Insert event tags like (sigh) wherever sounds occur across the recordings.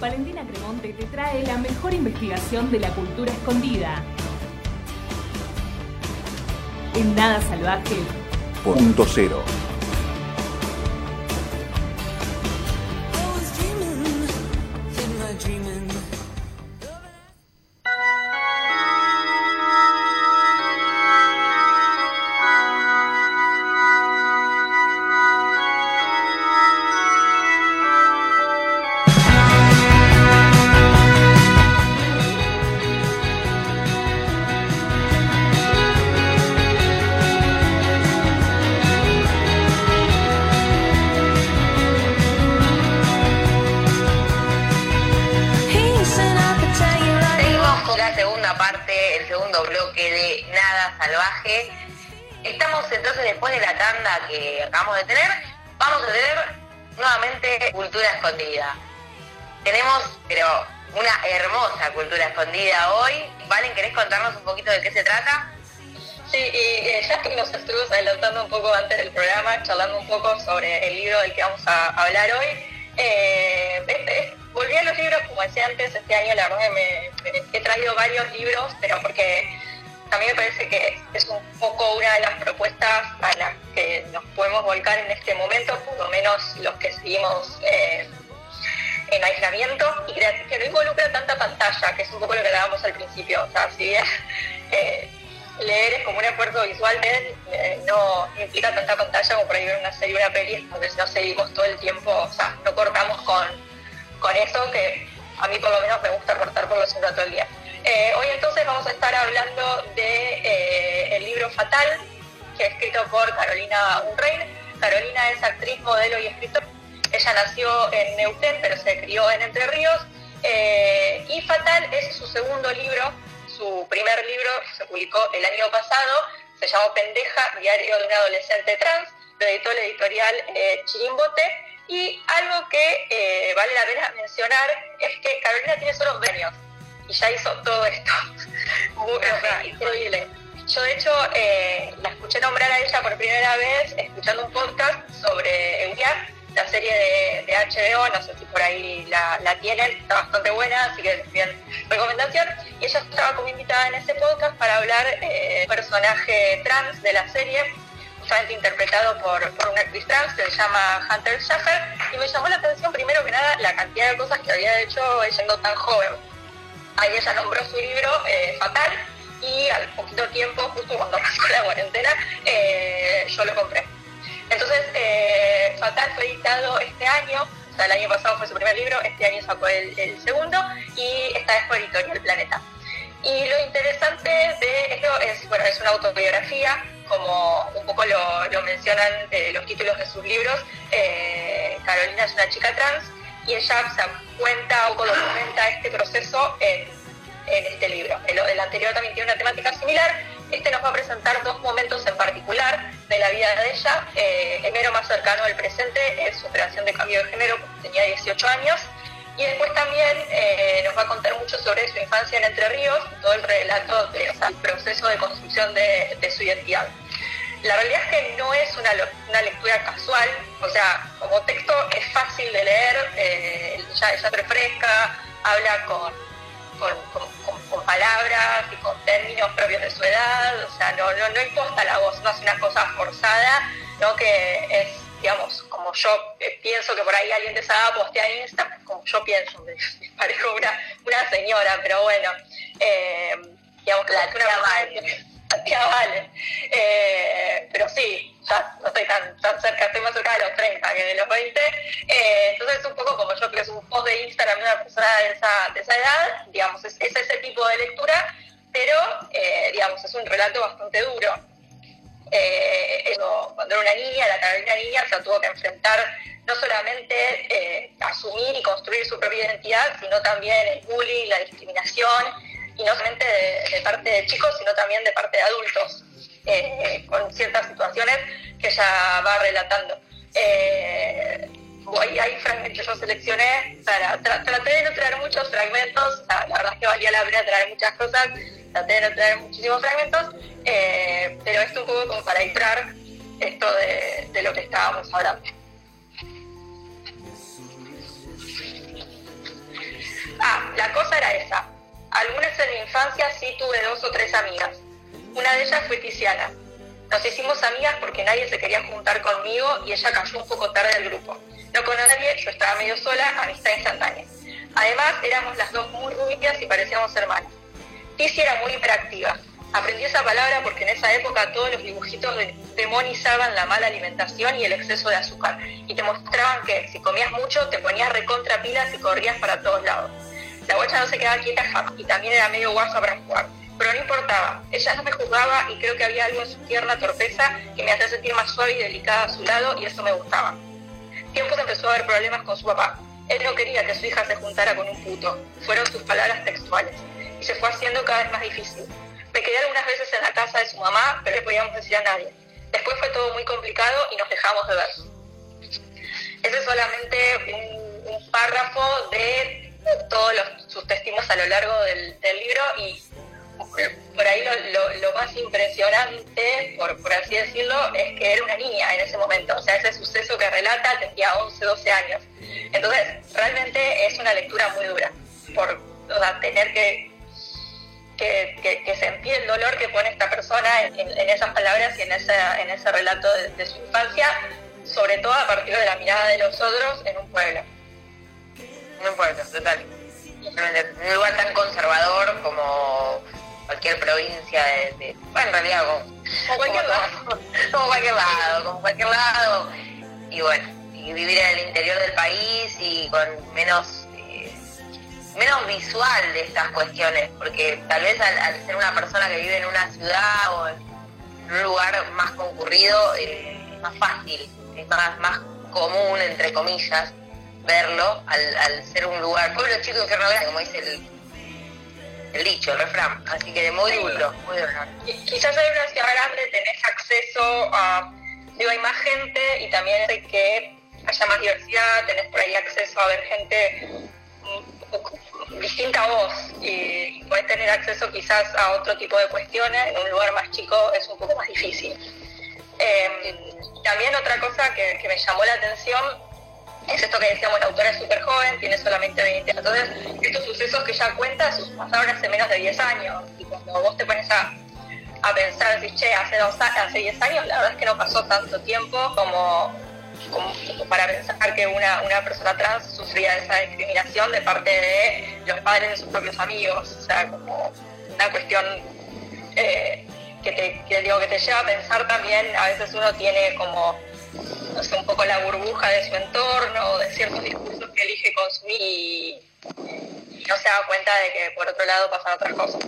Valentina Cremonte te trae la mejor investigación de la cultura escondida. En Nada Salvaje. Punto cero. Entonces después de la tanda que acabamos de tener, vamos a tener nuevamente cultura escondida. Tenemos, pero una hermosa cultura escondida hoy. Valen, ¿querés contarnos un poquito de qué se trata? Sí, y eh, ya que nos estuvimos adelantando un poco antes del programa, charlando un poco sobre el libro del que vamos a hablar hoy, eh, volví a los libros, como decía antes, este año la verdad me- he traído varios libros, pero porque a mí me parece que es un poco una de las propuestas a las que nos podemos volcar en este momento, por lo menos los que seguimos eh, en aislamiento, y que, no involucra tanta pantalla, que es un poco lo que hablábamos al principio. O sea, si bien (laughs) eh, leer es como un esfuerzo visual, eh, no implica tanta pantalla como por ahí ver una serie una peli, donde no seguimos todo el tiempo, o sea, no cortamos con, con eso que a mí por lo menos me gusta cortar por los un rato del día. Eh, hoy entonces vamos a estar hablando de eh, libro Fatal, que es escrito por Carolina Unrein. Carolina es actriz, modelo y escritora. Ella nació en Neuquén, pero se crió en Entre Ríos. Eh, y Fatal es su segundo libro, su primer libro se publicó el año pasado, se llamó Pendeja, diario de un adolescente trans, lo editó la editorial eh, Chirimbote. Y algo que vale la pena mencionar es que Carolina tiene solo 20 años y ya hizo todo esto. (laughs) Muy, o sea, increíble. Yo de hecho eh, la escuché nombrar a ella por primera vez escuchando un podcast sobre Euriak, la serie de, de HBO, no sé si por ahí la, la tienen, está bastante buena, así que bien recomendación. Y ella estaba como invitada en ese podcast para hablar eh, personaje trans de la serie, justamente interpretado por, por una actriz trans que se llama Hunter Schaffer, y me llamó la atención primero que nada la cantidad de cosas que había hecho ella siendo tan joven. Ahí ella nombró su libro eh, Fatal y al poquito tiempo, justo cuando (laughs) pasó la cuarentena, eh, yo lo compré. Entonces, eh, Fatal fue editado este año, o sea, el año pasado fue su primer libro, este año sacó el, segundo y esta vez por Editorial Planeta. Y lo interesante de esto es, bueno, es una autobiografía, como un poco lo, lo mencionan los títulos de sus libros. Carolina es una chica trans y ella cuenta o documenta este proceso en, este libro. El, anterior también tiene una temática similar. Este nos va a presentar dos momentos en particular de la vida de ella. Eh, el mero más cercano al presente es su operación de cambio de género, cuando tenía 18 años. Y después también eh, nos va a contar mucho sobre su infancia en Entre Ríos, todo el relato, de, o sea, el proceso de construcción de su identidad. La realidad es que no es una, una lectura casual, o sea, como texto es fácil de leer, eh, ella es refresca, habla con, con, con- palabras y con términos propios de su edad, o sea, no, no, no imposta la voz, no hace una cosa forzada, ¿no? que es, digamos, como yo eh, pienso que por ahí alguien de esa edad postea en Instagram, como yo pienso, (laughs) me, parezco una, una señora, pero bueno, eh, digamos que La una tía (laughs) tía Vale. Eh, pero sí, ya no estoy tan, tan cerca, estoy más cerca de los 30 que de los 20. Eh, entonces es un poco como yo que es un post de Instagram de una persona de esa, de esa edad, digamos, es, es ese tipo de lectura, pero eh, digamos, es un relato bastante duro. Eh, eso, cuando era una niña, la Carolina niña se tuvo que enfrentar no solamente asumir y construir su propia identidad, sino también el bullying, la discriminación, y no solamente de, parte de chicos, sino también de parte de adultos, eh, con ciertas situaciones que ella va relatando. Eh, hay, hay fragmentos, yo seleccioné, para, tra- traté de no traer muchos fragmentos, la verdad es que valía la pena traer muchas cosas, traté de no traer muchísimos fragmentos, eh, pero esto un poco como para ilustrar esto de, lo que estábamos hablando. la cosa era esa. Algunas en mi infancia sí tuve dos o tres amigas. Una de ellas fue Tiziana. Nos hicimos amigas porque nadie se quería juntar conmigo y ella cayó un poco tarde del grupo. No con nadie, yo estaba medio sola, amistad instantánea. Además, éramos las dos muy rubias y parecíamos hermanas. Tizi era muy hiperactiva. Aprendí esa palabra porque en esa época todos los dibujitos demonizaban la mala alimentación y el exceso de azúcar y te mostraban que si comías mucho te ponías recontra pilas y corrías para todos lados. La guacha no se quedaba quieta jamás y también era medio guasa para jugar. Pero no importaba, ella no me juzgaba y creo que había algo en su tierna torpeza que me hacía sentir más suave y delicada a su lado y eso me gustaba. Tiempos empezó a haber problemas con su papá. Él no quería que su hija se juntara con un puto. Fueron sus palabras textuales. Y se fue haciendo cada vez más difícil. Me quedé algunas veces en la casa de su mamá, pero no le podíamos decir a nadie. Después fue todo muy complicado y nos dejamos de ver. Ese es solamente un, párrafo de todos sus testimonios a lo largo del, libro y por ahí lo, más impresionante, por, por, así decirlo, es que era una niña en ese momento. O sea, ese suceso que relata tenía 11, 12 años. Entonces, realmente es una lectura muy dura, por tener que que, que, sentí el dolor que pone esta persona en, esas palabras y en ese, en ese relato de, su infancia, sobre todo a partir de la mirada de los otros en un pueblo. Un pueblo, total. En un lugar tan conservador como cualquier provincia de, bueno, en realidad como, cualquier lado, (laughs) como cualquier lado, como cualquier lado. Y bueno, y vivir en el interior del país y con menos menos visual de estas cuestiones, porque tal vez al, ser una persona que vive en una ciudad o en un lugar más concurrido, eh, es más fácil, es más, más común, entre comillas, verlo al, ser un lugar, pueblo chico, infierno grande, como dice el, el dicho, el refrán, así que muy duro, muy duro. Quizás en una ciudad grande tenés acceso a, digo, hay más gente y también de que haya más diversidad, tenés por ahí acceso a ver gente distinta voz y puedes tener acceso quizás a otro tipo de cuestiones, en un lugar más chico es un poco más difícil. Em, también otra cosa que, me llamó la atención es esto que decíamos, la autora es súper joven, tiene solamente 20 años. Entonces, estos sucesos que ella cuenta pasaron hace menos de 10 años. Y cuando vos te pones a, a pensar, decís, che, hace, dos, hace 10 años, la verdad es que no pasó tanto tiempo como para pensar que una, persona trans sufría esa discriminación de parte de los padres de sus propios amigos, o sea, como una cuestión eh, que, te, digo, que te lleva a pensar también, a veces uno tiene como, no sé, un poco la burbuja de su entorno, de ciertos discursos que elige consumir y, y no se da cuenta de que por otro lado pasan otras cosas.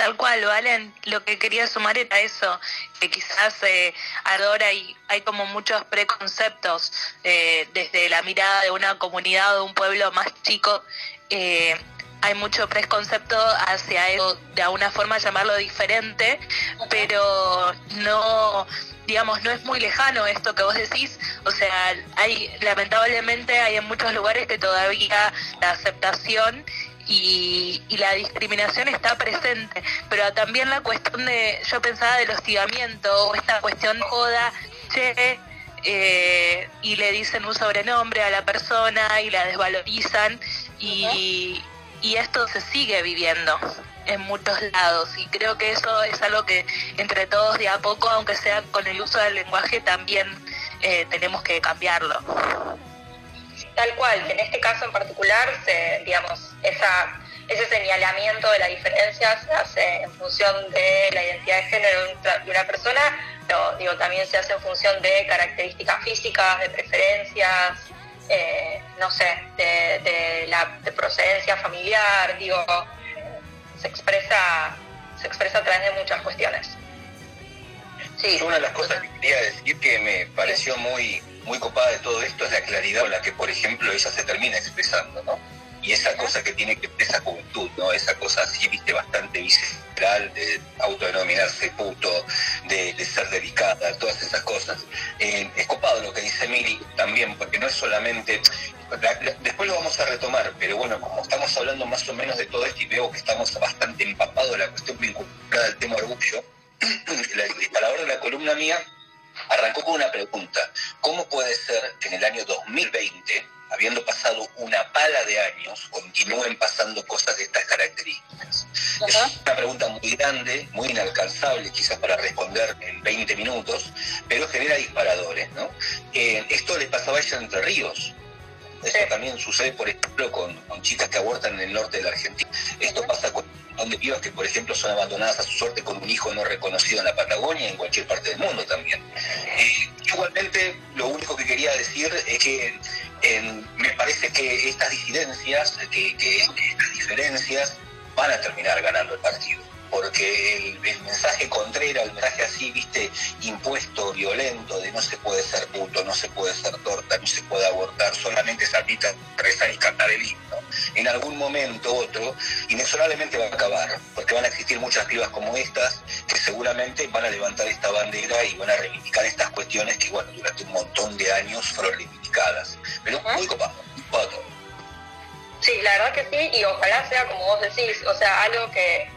Tal cual, Valen, lo que quería sumar era eso, que quizás eh, ahora hay, como muchos preconceptos eh, desde la mirada de una comunidad o de un pueblo más chico, eh, hay mucho preconcepto hacia eso, de alguna forma llamarlo diferente, pero no, digamos, no es muy lejano esto que vos decís, o sea, hay, lamentablemente hay en muchos lugares que todavía la aceptación y, la discriminación está presente, pero también la cuestión de, yo pensaba del hostigamiento o esta cuestión joda, che, eh, y le dicen un sobrenombre a la persona y la desvalorizan y, y esto se sigue viviendo en muchos lados y creo que eso es algo que entre todos de a poco, aunque sea con el uso del lenguaje, también eh, tenemos que cambiarlo. Tal cual, en este caso en particular, se, digamos, esa, ese señalamiento de la diferencia se hace en función de la identidad de género de una persona, pero digo, también se hace en función de características físicas, de preferencias, eh, no sé, de, la procedencia familiar, digo, se expresa, se expresa a través de muchas cuestiones. Sí. Una de las cosas que quería decir que me pareció muy muy copada de todo esto es la claridad con la que, por ejemplo, ella se termina expresando, ¿no? Y esa cosa que tiene que esa juventud, ¿no? Esa cosa así, viste, bastante visceral de autodenominarse puto, de, ser delicada, todas esas cosas. Eh, es copado lo que dice Miri también, porque no es solamente después lo vamos a retomar, pero bueno, como estamos hablando más o menos de todo esto y veo que estamos bastante empapados de la cuestión vinculada al tema orgullo, (clears throat) la hora de la columna mía arrancó con una pregunta. ¿Cómo puede ser que en el año 2020 habiendo pasado una pala de años, continúen pasando cosas de estas características. Es una pregunta muy grande, muy inalcanzable quizás para responder en 20 minutos, pero genera disparadores. ¿no? Eh, esto le pasaba a ella en Entre Ríos. Esto también sucede, por ejemplo, con, chicas que abortan en el norte de la Argentina. Esto pasa con donde pibas que, por ejemplo, son abandonadas a su suerte con un hijo no reconocido en la Patagonia y en cualquier parte del mundo también. Eh, igualmente, lo único que quería decir es que me parece que estas disidencias, que, estas diferencias van a terminar ganando el partido porque el, mensaje contrera, el mensaje así, viste, impuesto, violento, de no se puede ser puto, no se puede ser torta, no se puede abortar, solamente saltita, rezar y cantar el himno, en algún momento otro, inexorablemente va a acabar, porque van a existir muchas pibas como estas, que seguramente van a levantar esta bandera y van a reivindicar estas cuestiones que, bueno, durante un montón de años fueron reivindicadas. Pero muy copado, Sí, la verdad que sí, y ojalá sea como vos decís, o sea, algo que,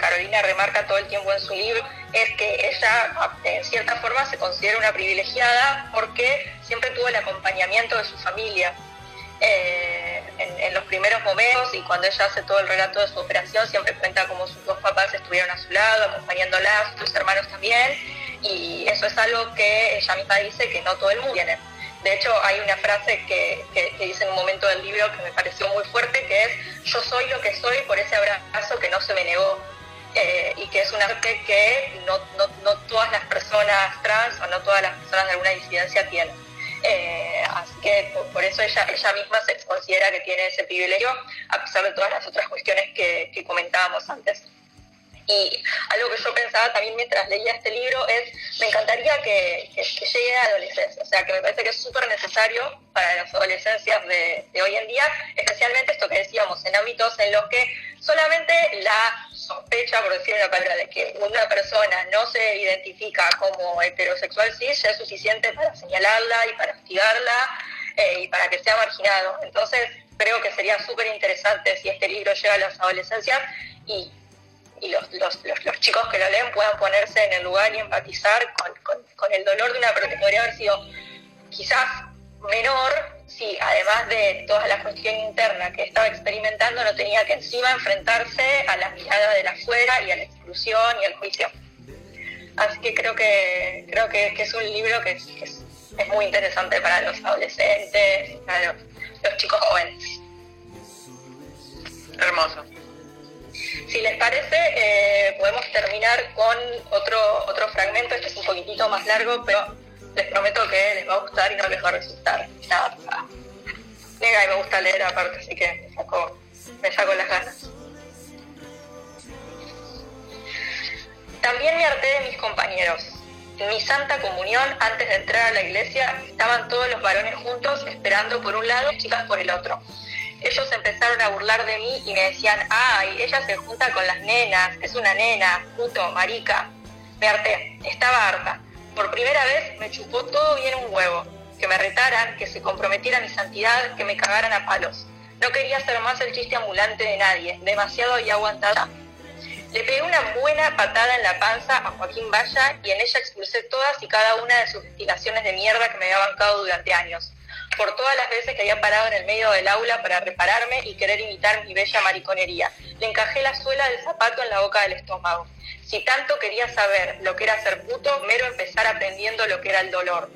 Carolina remarca todo el tiempo en su libro, es que ella en cierta forma se considera una privilegiada porque siempre tuvo el acompañamiento de su familia. Eh, en, los primeros momentos y cuando ella hace todo el relato de su operación siempre cuenta cómo sus dos papás estuvieron a su lado, acompañándola, sus hermanos también, y eso es algo que ella misma dice que no todo el mundo tiene. De hecho, hay una frase que, dice en un momento del libro que me pareció muy fuerte, que es, yo soy lo que soy por ese abrazo que no se me negó. Eh, y que es un arte que no, todas las personas trans o no todas las personas de alguna disidencia tienen. Eh, así que por, eso ella, ella misma se considera que tiene ese privilegio, a pesar de todas las otras cuestiones que comentábamos antes. Y algo que yo pensaba también mientras leía este libro es, me encantaría que, llegue a la adolescencia, o sea, que me parece que es súper necesario para las adolescencias de, hoy en día, especialmente esto que decíamos, en ámbitos en los que solamente la sospecha, por decir una palabra, de que una persona no se identifica como heterosexual sí, ya es suficiente para señalarla y para hostigarla eh, y para que sea marginado. Entonces, creo que sería súper interesante si este libro llega a las adolescencias y y los, los, los, chicos que lo leen puedan ponerse en el lugar y empatizar con, con, el dolor de una persona que podría haber sido quizás menor si además de toda la cuestión interna que estaba experimentando no tenía que encima enfrentarse a la mirada de la afuera y a la exclusión y al juicio. Así que creo que creo que, es un libro que, es, es, muy interesante para los adolescentes, para los chicos jóvenes. Hermoso. Si les parece, eh, podemos terminar con otro, otro fragmento. Este es un poquitito más largo, pero les prometo que les va a gustar y no les va a resultar nada Nega y me gusta leer aparte, así que me saco, me saco las ganas. También me harté de mis compañeros. En mi santa comunión, antes de entrar a la iglesia, estaban todos los varones juntos esperando por un lado y chicas por el otro ellos empezaron a burlar de mí y me decían, ay, ella se junta con las nenas, es una nena, puto, marica. Me harté, estaba harta. Por primera vez me chupó todo bien un huevo. Que me retaran, que se comprometiera mi santidad, que me cagaran a palos. No quería ser más el chiste ambulante de nadie, demasiado había aguantada. Le pegué una buena patada en la panza a Joaquín Valla y en ella expulsé todas y cada una de sus destilaciones de mierda que me había bancado durante años por todas las veces que había parado en el medio del aula para repararme y querer imitar mi bella mariconería. Le encajé la suela del zapato en la boca del estómago. Si tanto quería saber lo que era ser puto, mero empezar aprendiendo lo que era el dolor.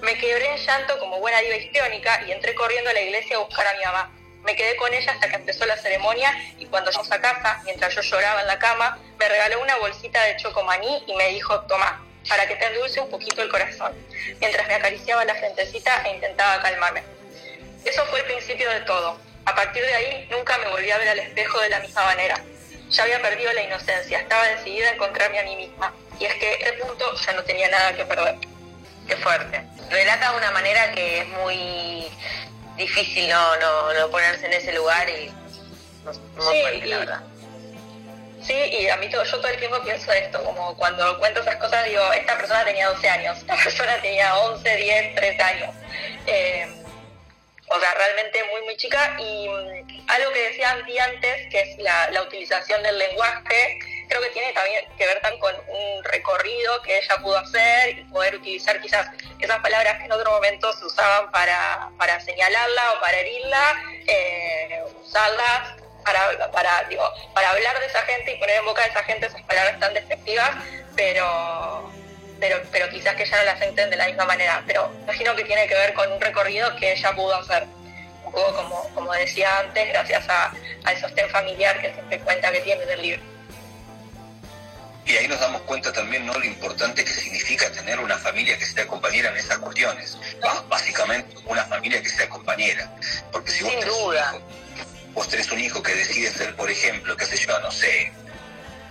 Me quebré en llanto como buena diva histriónica y entré corriendo a la iglesia a buscar a mi mamá. Me quedé con ella hasta que empezó la ceremonia y cuando llegamos a casa, mientras yo lloraba en la cama, me regaló una bolsita de chocomaní y me dijo, toma, para que te endulce un poquito el corazón, mientras me acariciaba la frentecita e intentaba calmarme. Eso fue el principio de todo. A partir de ahí nunca me volví a ver al espejo de la misma manera. Ya había perdido la inocencia, estaba decidida a encontrarme a mí misma. Y es que a este punto ya no tenía nada que perder. Qué fuerte. Relata de una manera que es muy difícil no, no, ponerse en ese lugar y no, fuerte, la verdad. Sí, y a mí todo, yo todo el tiempo pienso esto, como cuando cuento esas cosas digo, esta persona tenía 12 años, (laughs) esta persona tenía 11, 10, 13 años. Eh, o sea, realmente muy, muy chica. Y mm, algo que decía Andy antes, que es la, utilización del lenguaje, creo que tiene también que ver también con un recorrido que ella pudo hacer y poder utilizar quizás esas palabras que en otro momento se usaban para, para señalarla o para herirla, eh, usarlas para, para, digo, para hablar de esa gente y poner en boca de esa gente esas palabras tan despectivas, pero, pero, pero quizás que ella no las entiende de la misma manera. Pero imagino que tiene que ver con un recorrido que ella pudo hacer. Un poco como, como decía antes, gracias a, al sostén familiar que siempre cuenta que tiene del libro. Y ahí nos damos cuenta también no lo importante que significa tener una familia que sea compañera en esas cuestiones. Básicamente una familia que sea compañera. Porque si vos Sin un duda. hijo- vos tenés un hijo que decide ser, por ejemplo, qué sé yo, no sé,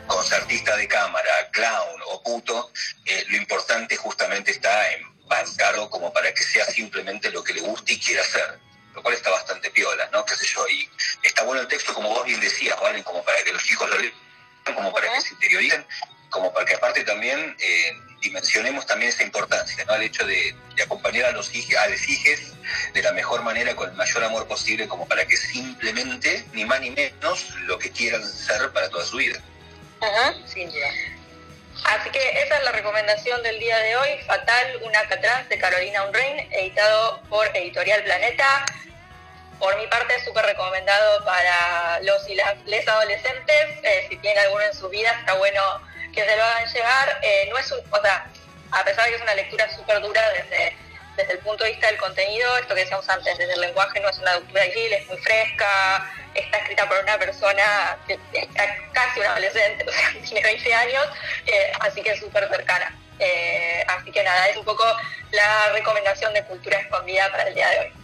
concertista de cámara, clown o puto, eh, lo importante justamente está en bancarlo como para que sea simplemente lo que le guste y quiera hacer. Lo cual está bastante piola, ¿no? Qué sé yo. Y está bueno el texto, como vos bien decías, ¿vale? Como para que los hijos lo lean, como para que se interioricen, como para que aparte también eh, dimensionemos también esa importancia, ¿no? El hecho de, acompañar a los hijos, de la mejor manera, con el mayor amor posible, como para que simplemente, ni más ni menos, lo que quieran ser para toda su vida. Sin duda. Así que esa es la recomendación del día de hoy, Fatal, una Catrans de Carolina Unrein, editado por Editorial Planeta. Por mi parte, súper recomendado para los y las les adolescentes. Eh, si tienen alguno en su vida, está bueno que se lo hagan llegar. Eh, no es un, o sea, a pesar de que es una lectura súper dura desde, desde el punto de vista del contenido, esto que decíamos antes, desde el lenguaje no es una lectura difícil, es muy fresca, está escrita por una persona que es casi una adolescente, (laughs) o sea, tiene 20 años, eh, así que es súper cercana. Eh, así que nada, es un poco la recomendación de cultura escondida para el día de hoy.